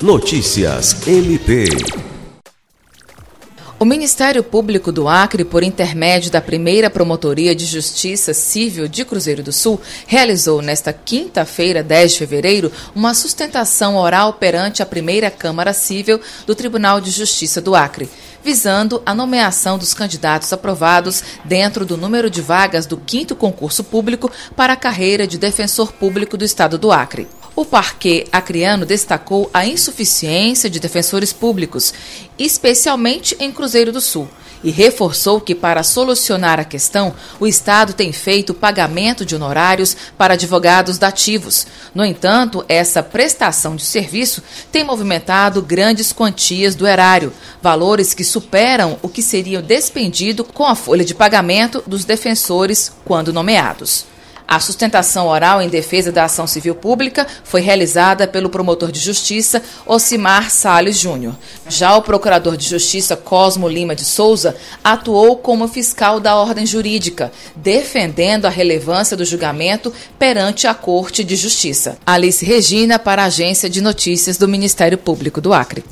Notícias MP. O Ministério Público do Acre, por intermédio da primeira Promotoria de Justiça Civil de Cruzeiro do Sul, realizou nesta quinta-feira, 10 de fevereiro, uma sustentação oral perante a primeira Câmara Civil do Tribunal de Justiça do Acre, visando a nomeação dos candidatos aprovados dentro do número de vagas do quinto concurso público para a carreira de defensor público do Estado do Acre. O parquê acriano destacou a insuficiência de defensores públicos, especialmente em Cruzeiro do Sul, e reforçou que, para solucionar a questão, o Estado tem feito pagamento de honorários para advogados dativos. No entanto, essa prestação de serviço tem movimentado grandes quantias do erário, valores que superam o que seria despendido com a folha de pagamento dos defensores quando nomeados. A sustentação oral em defesa da ação civil pública foi realizada pelo promotor de justiça Ocimar Sales Júnior. Já o procurador de justiça Cosmo Lima de Souza atuou como fiscal da ordem jurídica, defendendo a relevância do julgamento perante a Corte de Justiça. Alice Regina para a Agência de Notícias do Ministério Público do Acre.